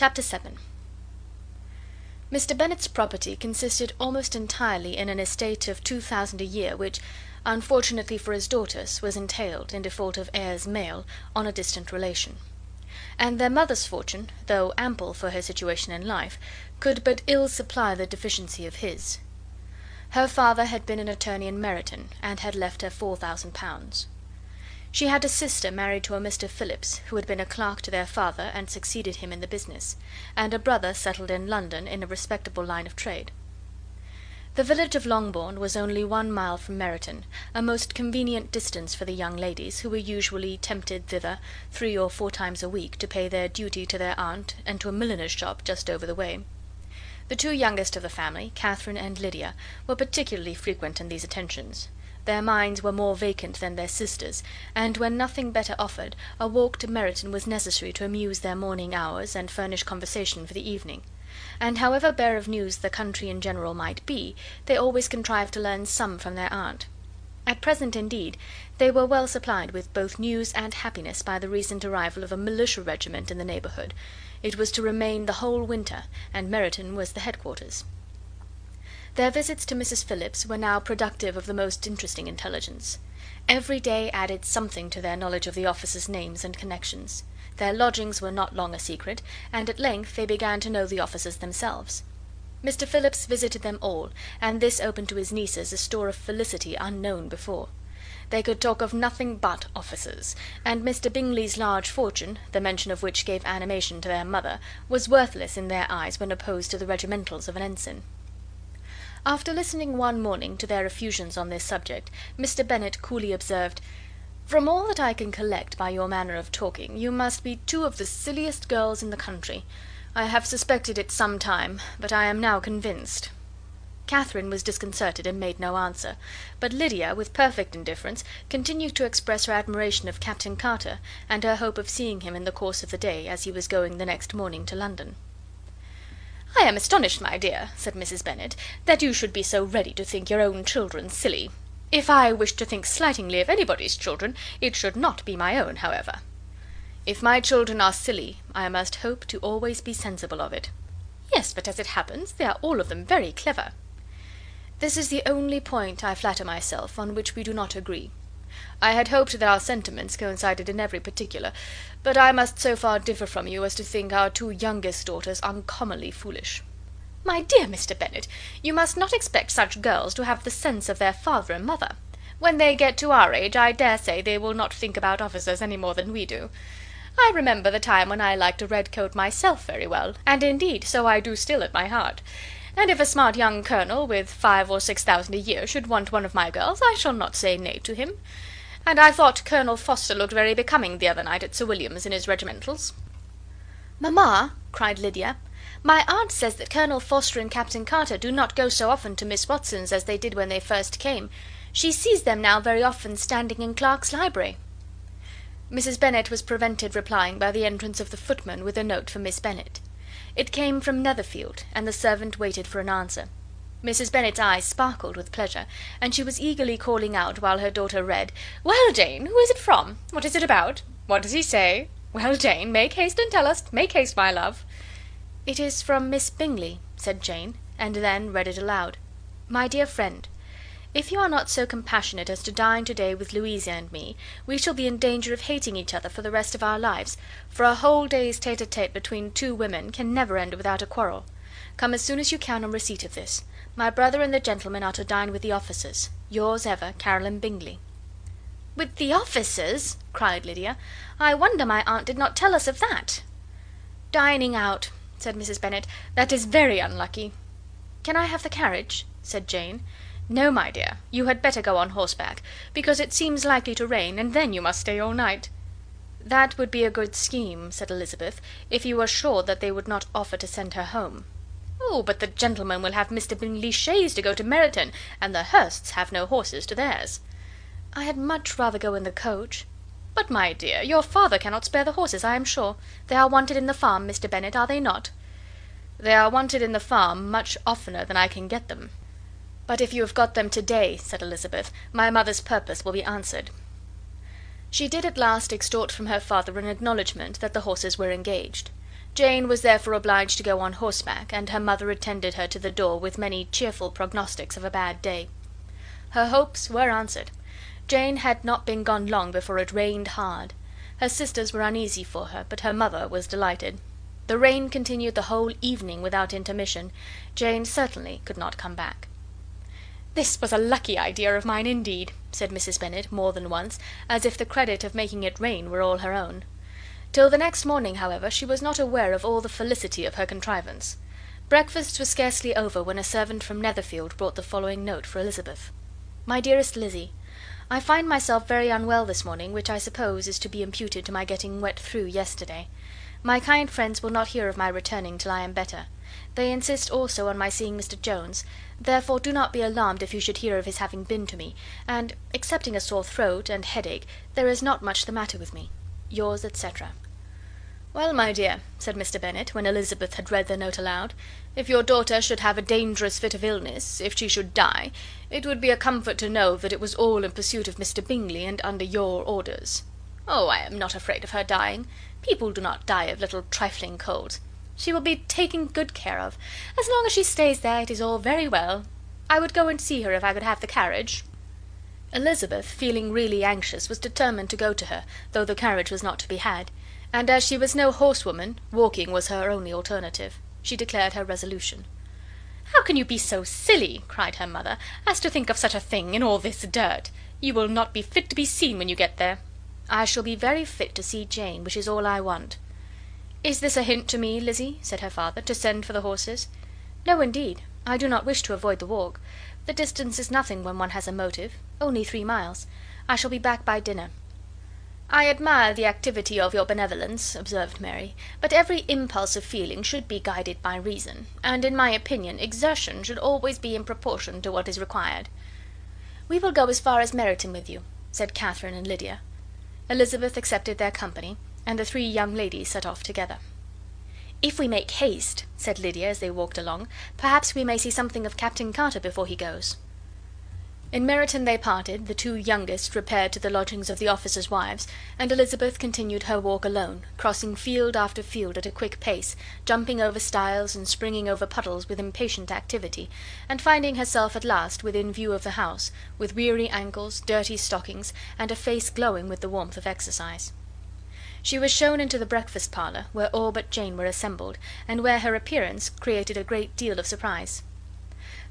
Chapter VII Mr. Bennet's property consisted almost entirely in an estate of two thousand a year, which, unfortunately for his daughters, was entailed, in default of heirs male, on a distant relation; and their mother's fortune, though ample for her situation in life, could but ill supply the deficiency of his. Her father had been an attorney in Meryton, and had left her four thousand pounds. She had a sister married to a Mr. Phillips, who had been a clerk to their father, and succeeded him in the business; and a brother settled in London, in a respectable line of trade. The village of Longbourn was only one mile from Meryton, a most convenient distance for the young ladies, who were usually tempted thither, three or four times a week, to pay their duty to their aunt, and to a milliner's shop just over the way. The two youngest of the family, Catherine and Lydia, were particularly frequent in these attentions. Their minds were more vacant than their sisters', and when nothing better offered, a walk to Meryton was necessary to amuse their morning hours and furnish conversation for the evening; and however bare of news the country in general might be, they always contrived to learn some from their aunt. At present, indeed, they were well supplied with both news and happiness by the recent arrival of a militia regiment in the neighbourhood. It was to remain the whole winter, and Meryton was the headquarters. Their visits to Mrs. Phillips were now productive of the most interesting intelligence. Every day added something to their knowledge of the officers' names and connections. Their lodgings were not long a secret, and at length they began to know the officers themselves. Mr. Phillips visited them all, and this opened to his nieces a store of felicity unknown before. They could talk of nothing but officers; and Mr. Bingley's large fortune, the mention of which gave animation to their mother, was worthless in their eyes when opposed to the regimentals of an ensign. After listening one morning to their effusions on this subject, Mr. Bennet coolly observed: "From all that I can collect by your manner of talking, you must be two of the silliest girls in the country. I have suspected it some time, but I am now convinced." Catherine was disconcerted, and made no answer; but Lydia, with perfect indifference, continued to express her admiration of Captain Carter, and her hope of seeing him in the course of the day, as he was going the next morning to London. "I am astonished, my dear," said Mrs. Bennet, "that you should be so ready to think your own children silly. If I wished to think slightingly of anybody's children, it should not be my own, however." "If my children are silly, I must hope to always be sensible of it." "Yes, but as it happens, they are all of them very clever. This is the only point, I flatter myself, on which we do not agree. I had hoped that our sentiments coincided in every particular, but I must so far differ from you as to think our two youngest daughters uncommonly foolish." "My dear Mr. Bennet, you must not expect such girls to have the sense of their father and mother. When they get to our age, I dare say they will not think about officers any more than we do. I remember the time when I liked a red coat myself very well, and indeed so I do still at my heart and if a smart young colonel, with five or six thousand a year, should want one of my girls, I shall not say nay to him. And I thought Colonel Forster looked very becoming the other night at Sir William's in his regimentals." "Mamma," cried Lydia, "my aunt says that Colonel Forster and Captain Carter do not go so often to Miss Watson's as they did when they first came. She sees them now very often standing in Clarke's library." Mrs. Bennet was prevented replying by the entrance of the footman with a note for Miss Bennet. It came from Netherfield, and the servant waited for an answer. Mrs. Bennet's eyes sparkled with pleasure, and she was eagerly calling out, while her daughter read, "Well, Jane, who is it from? What is it about? What does he say? Well, Jane, make haste and tell us; make haste, my love." "It is from Miss Bingley," said Jane, and then read it aloud. "My dear friend. If you are not so compassionate as to dine to day with Louisa and me, we shall be in danger of hating each other for the rest of our lives, for a whole day's tete a tete between two women can never end without a quarrel. Come as soon as you can on receipt of this. My brother and the gentlemen are to dine with the officers. Yours ever, Caroline Bingley. With the officers! cried Lydia. I wonder my aunt did not tell us of that. Dining out, said Mrs. Bennet; that is very unlucky. Can I have the carriage? said Jane. No, my dear, you had better go on horseback, because it seems likely to rain, and then you must stay all night." "That would be a good scheme," said Elizabeth, "if you were sure that they would not offer to send her home." "Oh, but the gentlemen will have Mr. Bingley's chaise to go to Meryton, and the Hursts have no horses to theirs." "I had much rather go in the coach." "But, my dear, your father cannot spare the horses, I am sure. They are wanted in the farm, Mr. Bennet, are they not?" "They are wanted in the farm much oftener than I can get them." "But if you have got them to day," said Elizabeth, "my mother's purpose will be answered." She did at last extort from her father an acknowledgment that the horses were engaged. Jane was therefore obliged to go on horseback, and her mother attended her to the door with many cheerful prognostics of a bad day. Her hopes were answered. Jane had not been gone long before it rained hard. Her sisters were uneasy for her, but her mother was delighted. The rain continued the whole evening without intermission. Jane certainly could not come back. "This was a lucky idea of mine, indeed," said Mrs. Bennet, more than once, as if the credit of making it rain were all her own. Till the next morning, however, she was not aware of all the felicity of her contrivance. Breakfast was scarcely over when a servant from Netherfield brought the following note for Elizabeth: My dearest Lizzy, I find myself very unwell this morning, which I suppose is to be imputed to my getting wet through yesterday. My kind friends will not hear of my returning till I am better. They insist also on my seeing Mr. Jones, therefore do not be alarmed if you should hear of his having been to me, and, excepting a sore throat and headache, there is not much the matter with me. Yours, etc. "Well, my dear," said Mr. Bennet, when Elizabeth had read the note aloud, "if your daughter should have a dangerous fit of illness, if she should die, it would be a comfort to know that it was all in pursuit of Mr. Bingley, and under your orders. Oh, I am not afraid of her dying. People do not die of little trifling colds. She will be taken good care of. As long as she stays there, it is all very well. I would go and see her if I could have the carriage." Elizabeth, feeling really anxious, was determined to go to her, though the carriage was not to be had; and as she was no horsewoman, walking was her only alternative. She declared her resolution. "How can you be so silly," cried her mother, "as to think of such a thing, in all this dirt? You will not be fit to be seen when you get there." "I shall be very fit to see Jane, which is all I want." "Is this a hint to me, Lizzy," said her father, "to send for the horses?" "No, indeed. I do not wish to avoid the walk. The distance is nothing when one has a motive. Only three miles. I shall be back by dinner." "I admire the activity of your benevolence," observed Mary, "but every impulse of feeling should be guided by reason; and, in my opinion, exertion should always be in proportion to what is required." "We will go as far as Meryton with you," said Catherine and Lydia. Elizabeth accepted their company, and the three young ladies set off together. "If we make haste," said Lydia, as they walked along, "perhaps we may see something of Captain Carter before he goes." In Meryton they parted, the two youngest repaired to the lodgings of the officers' wives, and Elizabeth continued her walk alone, crossing field after field at a quick pace, jumping over stiles and springing over puddles with impatient activity, and finding herself at last within view of the house, with weary ankles, dirty stockings, and a face glowing with the warmth of exercise. She was shown into the breakfast parlour, where all but Jane were assembled, and where her appearance created a great deal of surprise.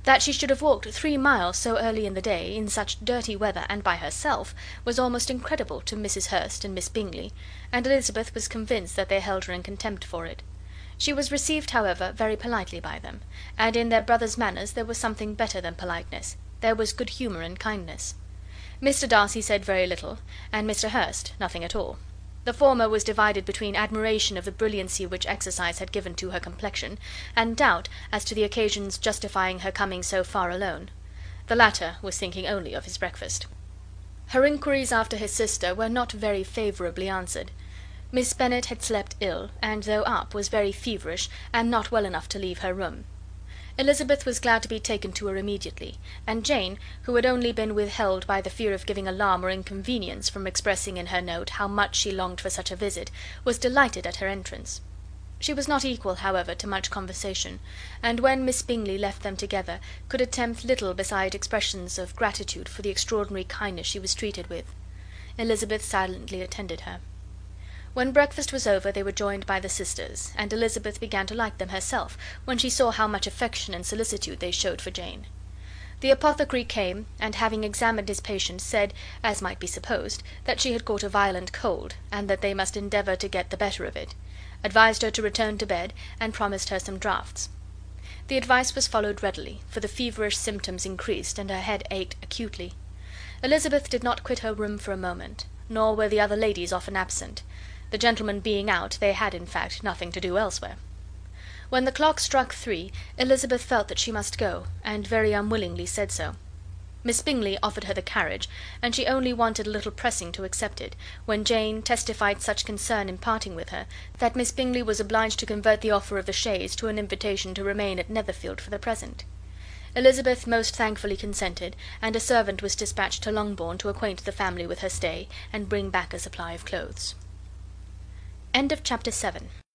That she should have walked three miles so early in the day, in such dirty weather, and by herself, was almost incredible to Mrs. Hurst and Miss Bingley, and Elizabeth was convinced that they held her in contempt for it. She was received, however, very politely by them, and in their brother's manners there was something better than politeness, there was good humour and kindness. Mr. Darcy said very little, and Mr. Hurst nothing at all. The former was divided between admiration of the brilliancy which exercise had given to her complexion, and doubt as to the occasion's justifying her coming so far alone. The latter was thinking only of his breakfast. Her inquiries after his sister were not very favourably answered. Miss Bennet had slept ill, and though up, was very feverish, and not well enough to leave her room. Elizabeth was glad to be taken to her immediately, and Jane, who had only been withheld by the fear of giving alarm or inconvenience from expressing in her note how much she longed for such a visit, was delighted at her entrance. She was not equal, however, to much conversation, and when Miss Bingley left them together, could attempt little beside expressions of gratitude for the extraordinary kindness she was treated with. Elizabeth silently attended her. When breakfast was over they were joined by the sisters, and Elizabeth began to like them herself, when she saw how much affection and solicitude they showed for Jane. The apothecary came, and having examined his patient, said, as might be supposed, that she had caught a violent cold, and that they must endeavour to get the better of it; advised her to return to bed, and promised her some draughts. The advice was followed readily, for the feverish symptoms increased, and her head ached acutely. Elizabeth did not quit her room for a moment, nor were the other ladies often absent. The gentlemen being out, they had, in fact, nothing to do elsewhere. When the clock struck three, Elizabeth felt that she must go, and very unwillingly said so. Miss Bingley offered her the carriage, and she only wanted a little pressing to accept it, when Jane testified such concern in parting with her, that Miss Bingley was obliged to convert the offer of the chaise to an invitation to remain at Netherfield for the present. Elizabeth most thankfully consented, and a servant was dispatched to Longbourn to acquaint the family with her stay, and bring back a supply of clothes. End of Chapter 7